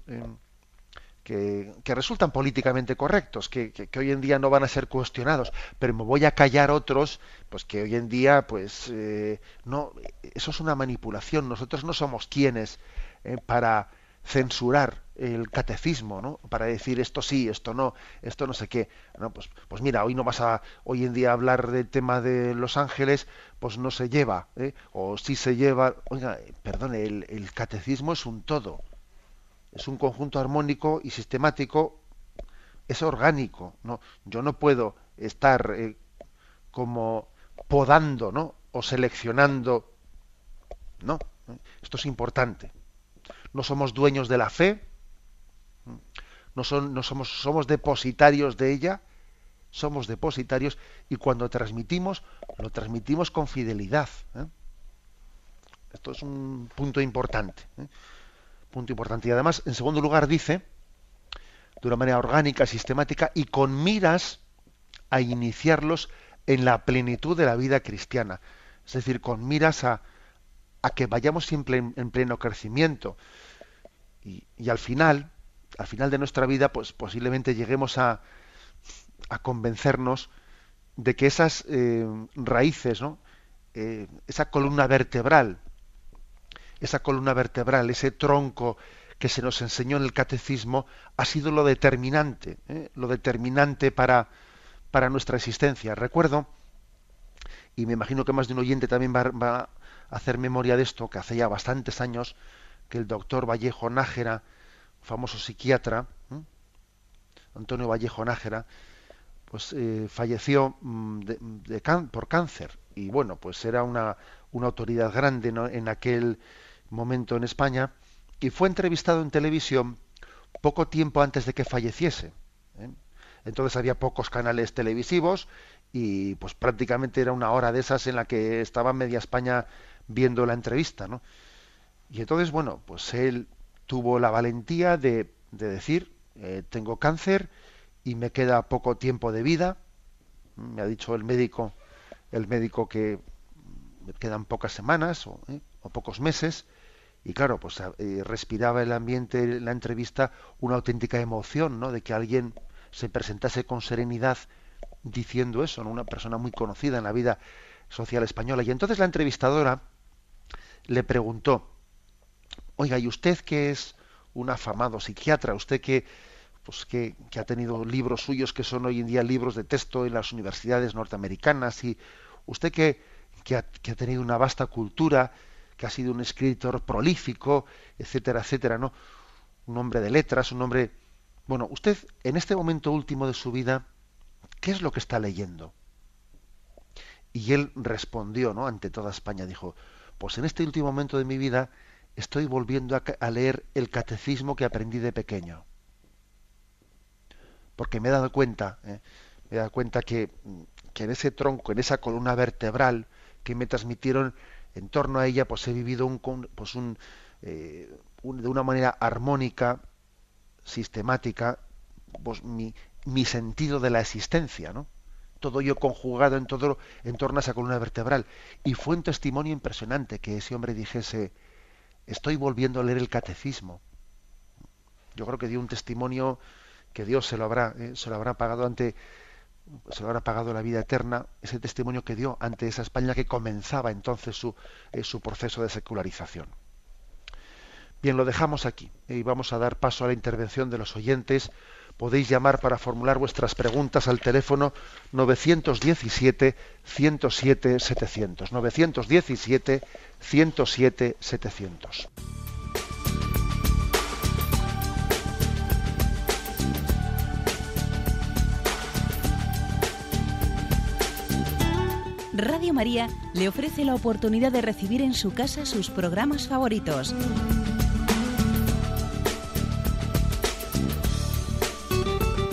que, resultan políticamente correctos, que, hoy en día no van a ser cuestionados, pero me voy a callar otros, pues que hoy en día, pues eh, no, eso es una manipulación. Nosotros no somos quienes eh, para censurar el catecismo, ¿no? Para decir esto sí, esto no, esto no sé qué. No, pues, pues mira, hoy no vas a, hoy en día hablar del tema de los ángeles, pues no se lleva, ¿eh? o sí se lleva. Oiga, perdone, el, el catecismo es un todo es un conjunto armónico y sistemático, es orgánico. ¿no? Yo no puedo estar eh, como podando ¿no? o seleccionando. No, esto es importante. No somos dueños de la fe, no, son, no somos, somos depositarios de ella, somos depositarios y cuando transmitimos, lo transmitimos con fidelidad. ¿eh? Esto es un punto importante. ¿eh? Punto importante. Y además, en segundo lugar, dice, de una manera orgánica, sistemática y con miras a iniciarlos en la plenitud de la vida cristiana. Es decir, con miras a, a que vayamos siempre en, pleno crecimiento. Y, al final, al final de nuestra vida, pues posiblemente lleguemos a, a convencernos de que esas eh, raíces, ¿no? Eh, esa columna vertebral esa columna vertebral, ese tronco que se nos enseñó en el catecismo, ha sido lo determinante, ¿eh? lo determinante para, para nuestra existencia. Recuerdo, y me imagino que más de un oyente también va, a hacer memoria de esto, que hace ya bastantes años que el doctor Vallejo Nájera, famoso psiquiatra. Antonio Vallejo Nájera, pues eh, falleció mm, por cáncer y bueno pues era una, una autoridad grande en aquel momento en España y fue entrevistado en televisión poco tiempo antes de que falleciese. ¿eh? Entonces había pocos canales televisivos y pues prácticamente era una hora de esas en la que estaba media España viendo la entrevista, ¿no? Y entonces, bueno, pues él tuvo la valentía de, de decir, eh, tengo cáncer y me queda poco tiempo de vida. Me ha dicho el médico, el médico que me quedan pocas semanas o, ¿eh? o pocos meses y claro, pues eh, respiraba el ambiente, la entrevista, una auténtica emoción, ¿no? De que alguien se presentase con serenidad diciendo eso, ¿no? Una persona muy conocida en la vida social española. Y entonces la entrevistadora le preguntó, oiga, ¿y usted que es un afamado psiquiatra, usted que, pues que, que, ha tenido libros suyos que son hoy en día libros de texto en las universidades norteamericanas, y usted que, que, ha, que ha tenido una vasta cultura, que ha sido un escritor prolífico, etcétera, etcétera, ¿no? Un hombre de letras, un hombre... Bueno, usted en este momento último de su vida, ¿qué es lo que está leyendo? Y él respondió, ¿no? Ante toda España, dijo, pues en este último momento de mi vida estoy volviendo a, leer el catecismo que aprendí de pequeño. Porque me he dado cuenta, ¿eh? me he dado cuenta que, que en ese tronco, en esa columna vertebral que me transmitieron en torno a ella pues he vivido un, pues eh, de una manera armónica, sistemática, pues mi, mi sentido de la existencia, ¿no? Todo ello conjugado en todo en torno a esa columna vertebral. Y fue un testimonio impresionante que ese hombre dijese, estoy volviendo a leer el catecismo. Yo creo que dio un testimonio que Dios se lo habrá, eh, se lo habrá pagado ante se lo habrá pagado la vida eterna, ese testimonio que dio ante esa España que comenzaba entonces su, eh, su proceso de secularización. Bien, lo dejamos aquí y vamos a dar paso a la intervención de los oyentes. Podéis llamar para formular vuestras preguntas al teléfono 917 107 700. 917 107 700. Radio María le ofrece la oportunidad de recibir en su casa sus programas favoritos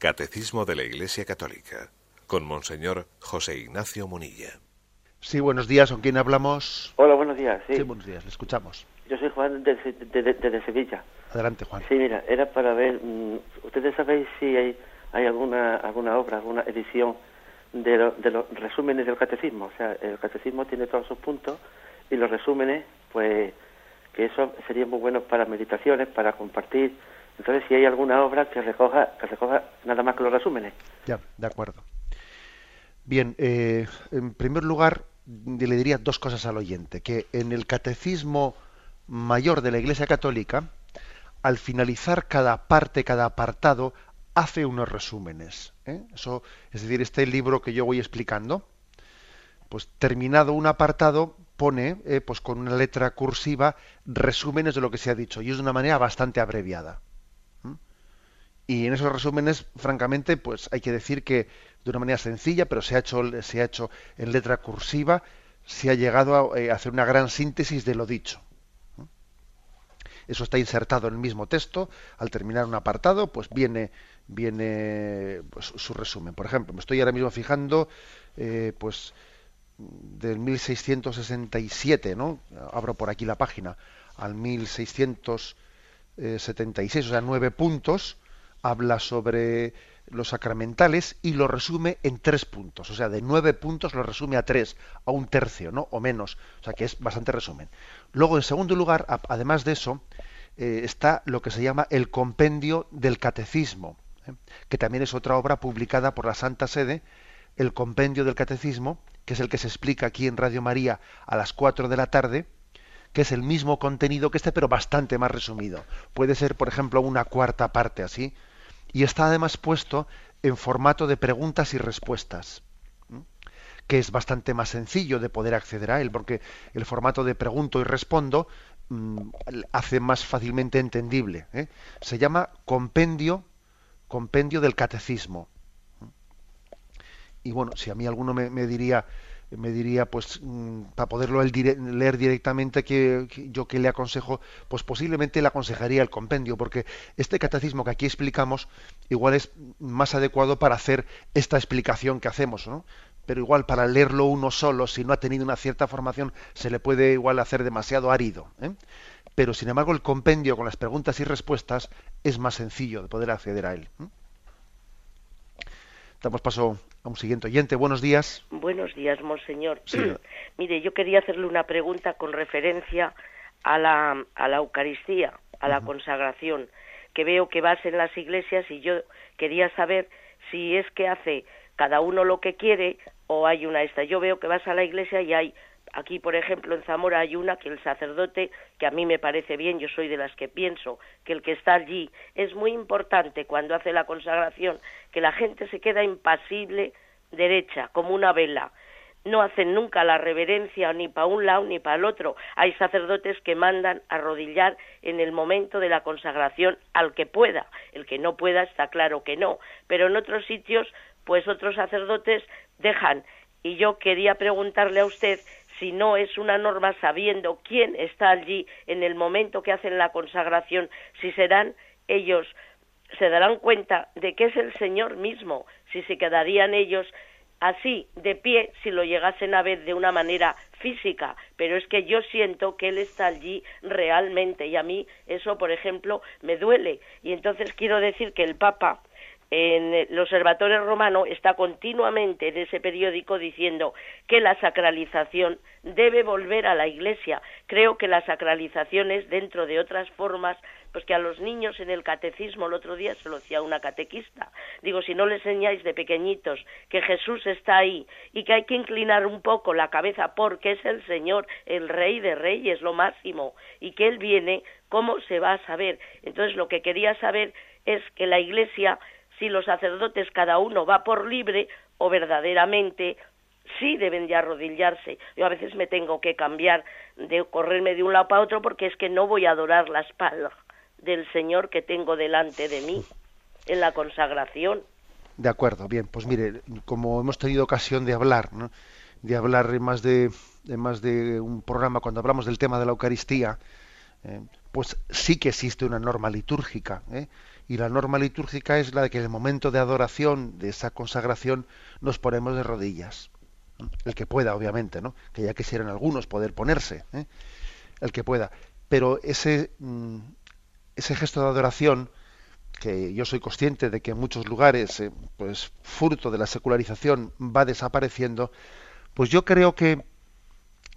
Catecismo de la Iglesia Católica con Monseñor José Ignacio Munilla. Sí, buenos días, ¿con quién hablamos? Hola, buenos días. Sí, Sí, buenos días, le escuchamos. yo soy Juan desde de, Sevilla. Adelante, Juan. Sí, mira, era para ver, mm, ¿ustedes sabéis si hay, hay alguna, alguna obra, alguna edición de, lo- de los resúmenes del catecismo? O sea, el catecismo tiene todos sus puntos y los resúmenes, pues, que eso sería muy bueno para meditaciones, para compartir. Entonces, si hay alguna obra que recoja, que recoja nada más que los resúmenes. Ya, de acuerdo. Bien, eh, en primer lugar, le diría dos cosas al oyente. Que en el catecismo mayor de la Iglesia Católica, al finalizar cada parte, cada apartado, hace unos resúmenes. ¿eh? Eso, es decir, este libro que yo voy explicando, pues terminado un apartado, pone, eh, pues con una letra cursiva, resúmenes de lo que se ha dicho, y es de una manera bastante abreviada. Y en esos resúmenes, francamente, pues hay que decir que de una manera sencilla, pero se ha hecho, se ha hecho en letra cursiva, se ha llegado a eh, hacer una gran síntesis de lo dicho. Eso está insertado en el mismo texto. Al terminar un apartado, pues viene, viene pues, su resumen. Por ejemplo, me estoy ahora mismo fijando, eh, pues del 1667, ¿no? Abro por aquí la página, al 1676, o sea, nueve puntos, habla sobre los sacramentales y lo resume en tres puntos. O sea, de nueve puntos lo resume a tres, a un tercio, ¿no? O menos. O sea, que es bastante resumen. Luego, en segundo lugar, además de eso, eh, está lo que se llama el compendio del catecismo, ¿eh? que también es otra obra publicada por la Santa Sede, el compendio del catecismo, que es el que se explica aquí en Radio María a las 4 de la tarde, que es el mismo contenido que este, pero bastante más resumido. Puede ser, por ejemplo, una cuarta parte así, y está además puesto en formato de preguntas y respuestas, que es bastante más sencillo de poder acceder a él, porque el formato de pregunto y respondo mm, hace más fácilmente entendible. ¿eh? Se llama compendio, compendio del catecismo. Y bueno, si a mí alguno me diría, me diría, pues, mm, para poderlo leer directamente, que yo que le aconsejo, pues posiblemente le aconsejaría el compendio, porque este catecismo que aquí explicamos, igual es más adecuado para hacer esta explicación que hacemos, ¿no? Pero igual para leerlo uno solo, si no ha tenido una cierta formación, se le puede igual hacer demasiado árido. ¿eh? Pero sin embargo, el compendio con las preguntas y respuestas es más sencillo de poder acceder a él. ¿eh? Damos paso a un siguiente oyente. Buenos días. Buenos días, monseñor. Sí. Mire, yo quería hacerle una pregunta con referencia a la, a la Eucaristía, a la consagración, que veo que vas en las iglesias y yo quería saber si es que hace cada uno lo que quiere o hay una esta. Yo veo que vas a la iglesia y hay Aquí, por ejemplo, en Zamora hay una que el sacerdote, que a mí me parece bien, yo soy de las que pienso que el que está allí es muy importante cuando hace la consagración, que la gente se queda impasible derecha, como una vela. No hacen nunca la reverencia ni para un lado ni para el otro. Hay sacerdotes que mandan arrodillar en el momento de la consagración al que pueda. El que no pueda está claro que no. Pero en otros sitios, pues otros sacerdotes dejan. Y yo quería preguntarle a usted si no es una norma sabiendo quién está allí en el momento que hacen la consagración, si serán ellos, se darán cuenta de que es el Señor mismo, si se quedarían ellos así de pie si lo llegasen a ver de una manera física, pero es que yo siento que él está allí realmente y a mí eso, por ejemplo, me duele. Y entonces quiero decir que el Papa en el Observatorio Romano está continuamente en ese periódico diciendo que la sacralización debe volver a la Iglesia. Creo que la sacralización es dentro de otras formas, pues que a los niños en el catecismo el otro día se lo decía una catequista. Digo, si no le enseñáis de pequeñitos que Jesús está ahí y que hay que inclinar un poco la cabeza porque es el Señor, el Rey de Reyes, lo máximo, y que Él viene, ¿cómo se va a saber? Entonces lo que quería saber es que la Iglesia si los sacerdotes cada uno va por libre o verdaderamente sí deben de arrodillarse. Yo a veces me tengo que cambiar de correrme de un lado para otro porque es que no voy a adorar la espalda del Señor que tengo delante de mí en la consagración. De acuerdo, bien, pues mire, como hemos tenido ocasión de hablar, ¿no? de hablar en más de, más de un programa cuando hablamos del tema de la Eucaristía, eh, pues sí que existe una norma litúrgica. ¿eh? Y la norma litúrgica es la de que en el momento de adoración, de esa consagración, nos ponemos de rodillas. El que pueda, obviamente, ¿no? Que ya quisieran algunos poder ponerse, ¿eh? el que pueda. Pero ese, mm, ese gesto de adoración, que yo soy consciente de que en muchos lugares, eh, pues fruto de la secularización, va desapareciendo, pues yo creo que,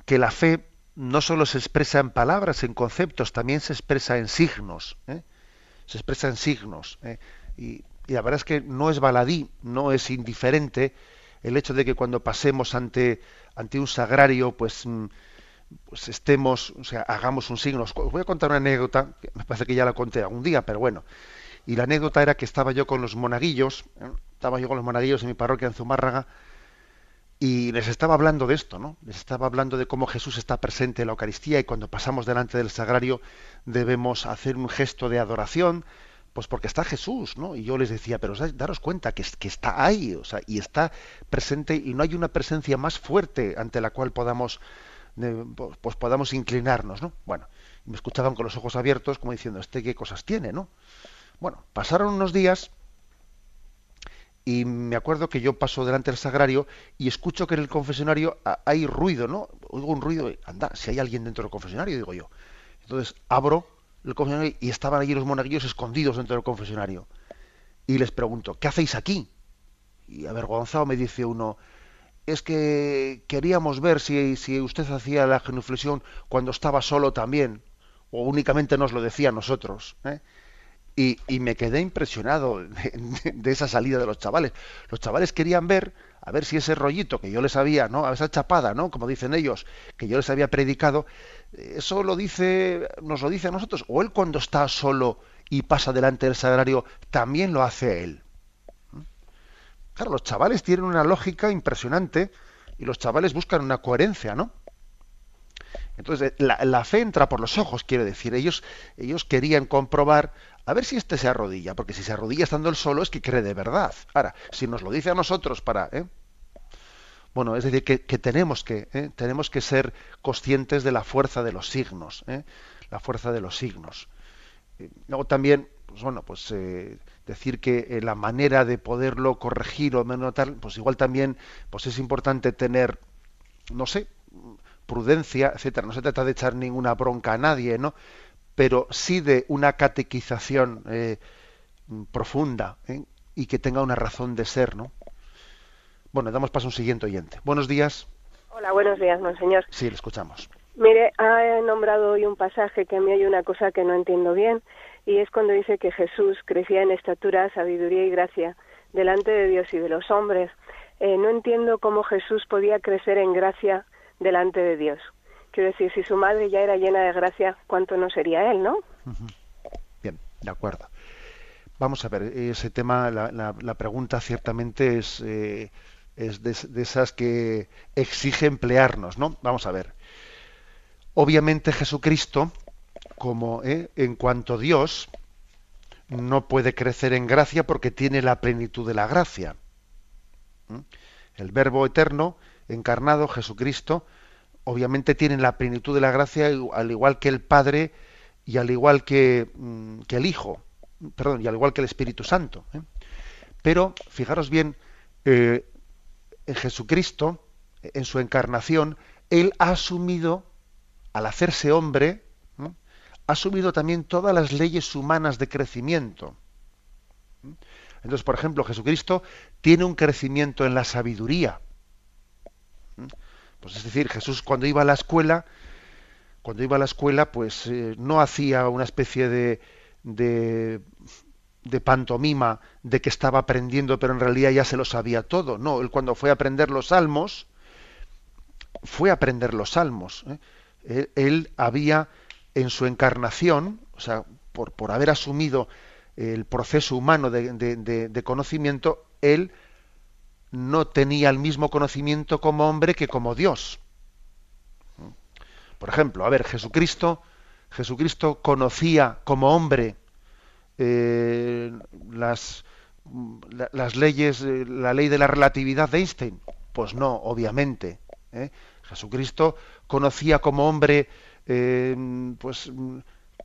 que la fe no solo se expresa en palabras, en conceptos, también se expresa en signos. ¿eh? Se expresa en signos. ¿eh? Y, la verdad es que no es baladí, no es indiferente el hecho de que cuando pasemos ante, ante un sagrario, pues, mm, pues estemos, o sea, hagamos un signo. Os voy a contar una anécdota, que me parece que ya la conté algún día, pero bueno. Y la anécdota era que estaba yo con los monaguillos, ¿eh? estaba yo con los monaguillos en mi parroquia en Zumárraga, y les estaba hablando de esto, ¿no? Les estaba hablando de cómo Jesús está presente en la Eucaristía y cuando pasamos delante del sagrario debemos hacer un gesto de adoración, pues porque está Jesús, ¿no? Y yo les decía, pero daros cuenta que, que está ahí, o sea, y está presente y no hay una presencia más fuerte ante la cual podamos, pues podamos inclinarnos, ¿no? Bueno, me escuchaban con los ojos abiertos como diciendo, este qué cosas tiene, ¿no? Bueno, pasaron unos días y me acuerdo que yo paso delante del sagrario y escucho que en el confesionario hay ruido, ¿no? Oigo un ruido, anda, si hay alguien dentro del confesionario, digo yo. Entonces abro el confesionario y estaban allí los monaguillos escondidos dentro del confesionario. Y les pregunto, ¿qué hacéis aquí? Y avergonzado me dice uno, es que queríamos ver si, si usted hacía la genuflexión cuando estaba solo también, o únicamente nos lo decía a nosotros. ¿eh? Y, me quedé impresionado de, esa salida de los chavales. Los chavales querían ver, a ver si ese rollito que yo les había, ¿no? A esa chapada, ¿no? Como dicen ellos, que yo les había predicado, eso lo dice, nos lo dice a nosotros. O él cuando está solo y pasa delante del sagrario, también lo hace él. Claro, los chavales tienen una lógica impresionante y los chavales buscan una coherencia, ¿no? Entonces, la, la, fe entra por los ojos, quiero decir. Ellos, ellos querían comprobar a ver si este se arrodilla, porque si se arrodilla estando él solo es que cree de verdad. Ahora, si nos lo dice a nosotros para... ¿eh? Bueno, es decir, que, tenemos, que ¿eh? tenemos que ser conscientes de la fuerza de los signos, ¿eh? la fuerza de los signos. Luego también, pues bueno, pues decir que la manera de poderlo corregir o tal, pues igual también pues es importante tener, no sé, prudencia, etcétera. No se trata de echar ninguna bronca a nadie, ¿no? Pero sí de una catequización eh, profunda ¿eh? y que tenga una razón de ser, ¿no? Bueno, damos paso a un siguiente oyente. Buenos días. Hola, buenos días, monseñor. Sí, le escuchamos. Mire, ha nombrado hoy un pasaje que a mí hay una cosa que no entiendo bien, y es cuando dice que Jesús crecía en estatura, sabiduría y gracia delante de Dios y de los hombres. Eh, no entiendo cómo Jesús podía crecer en gracia delante de Dios. Quiero decir, si su madre ya era llena de gracia, ¿cuánto no sería él, no? Bien, de acuerdo. Vamos a ver, ese tema, la, la, pregunta ciertamente es, eh, es de, esas que exige emplearnos, ¿no? Vamos a ver. Obviamente Jesucristo, como eh, en cuanto Dios, no puede crecer en gracia porque tiene la plenitud de la gracia. ¿Mm? El Verbo eterno, encarnado, Jesucristo, obviamente tienen la plenitud de la gracia al igual que el Padre y al igual que, mm, que el Hijo, perdón, y al igual que el Espíritu Santo. ¿eh? Pero fijaros bien, eh, en Jesucristo, en su encarnación, Él ha asumido, al hacerse hombre, ha asumido también todas las leyes humanas de crecimiento. Entonces, por ejemplo, Jesucristo tiene un crecimiento en la sabiduría. Pues es decir, Jesús cuando iba a la escuela, cuando iba a la escuela, pues eh, no hacía una especie de, de, de, pantomima de que estaba aprendiendo, pero en realidad ya se lo sabía todo. No, él cuando fue a aprender los salmos, fue a aprender los salmos. ¿eh? Él, había en su encarnación, o sea, por, por haber asumido el proceso humano de, de, conocimiento, él no tenía el mismo conocimiento como hombre que como Dios. Por ejemplo, a ver, Jesucristo, Jesucristo conocía como hombre eh, las, las leyes, eh, la ley de la relatividad de Einstein. Pues no, obviamente. ¿eh? Jesucristo conocía como hombre pues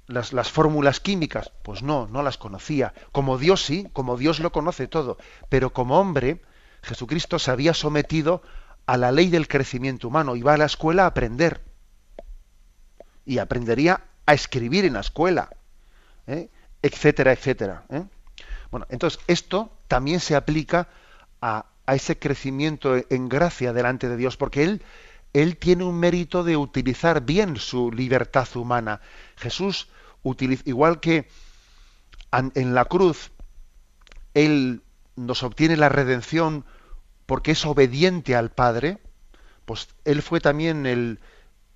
las, las fórmulas químicas. Pues no, no las conocía. Como Dios sí, como Dios lo conoce todo. Pero como hombre, Jesucristo se había sometido a la ley del crecimiento humano, iba a la escuela a aprender. Y aprendería a escribir en la escuela, ¿eh? etcétera, etcétera. ¿eh? Bueno, entonces esto también se aplica a, ese crecimiento en gracia delante de Dios, porque él, él tiene un mérito de utilizar bien su libertad humana. Jesús, igual que en la cruz, él nos obtiene la redención porque es obediente al Padre, pues él fue también el,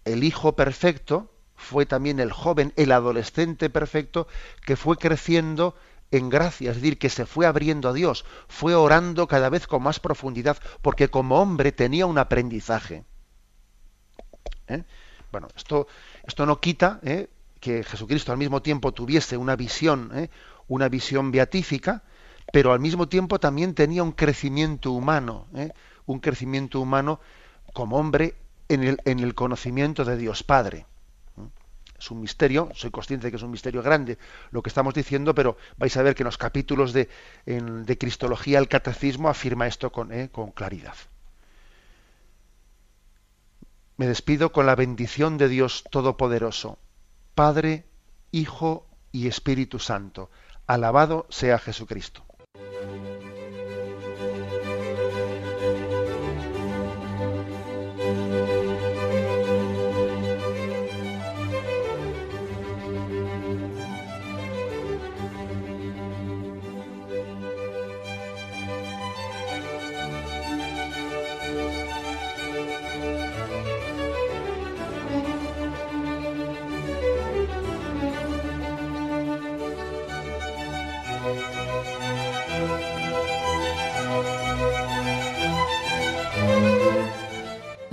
el hijo perfecto, fue también el joven, el adolescente perfecto, que fue creciendo en gracia, es decir, que se fue abriendo a Dios, fue orando cada vez con más profundidad, porque como hombre tenía un aprendizaje. ¿Eh? Bueno, esto, esto no quita ¿eh? que Jesucristo al mismo tiempo tuviese una visión, ¿eh? una visión beatífica, pero al mismo tiempo también tenía un crecimiento humano, ¿eh? un crecimiento humano como hombre en el, en el conocimiento de Dios Padre. Es un misterio, soy consciente de que es un misterio grande lo que estamos diciendo, pero vais a ver que en los capítulos de, de Cristología el Catecismo afirma esto con, ¿eh? con claridad. Me despido con la bendición de Dios Todopoderoso, Padre, Hijo y Espíritu Santo. Alabado sea Jesucristo. Thank you.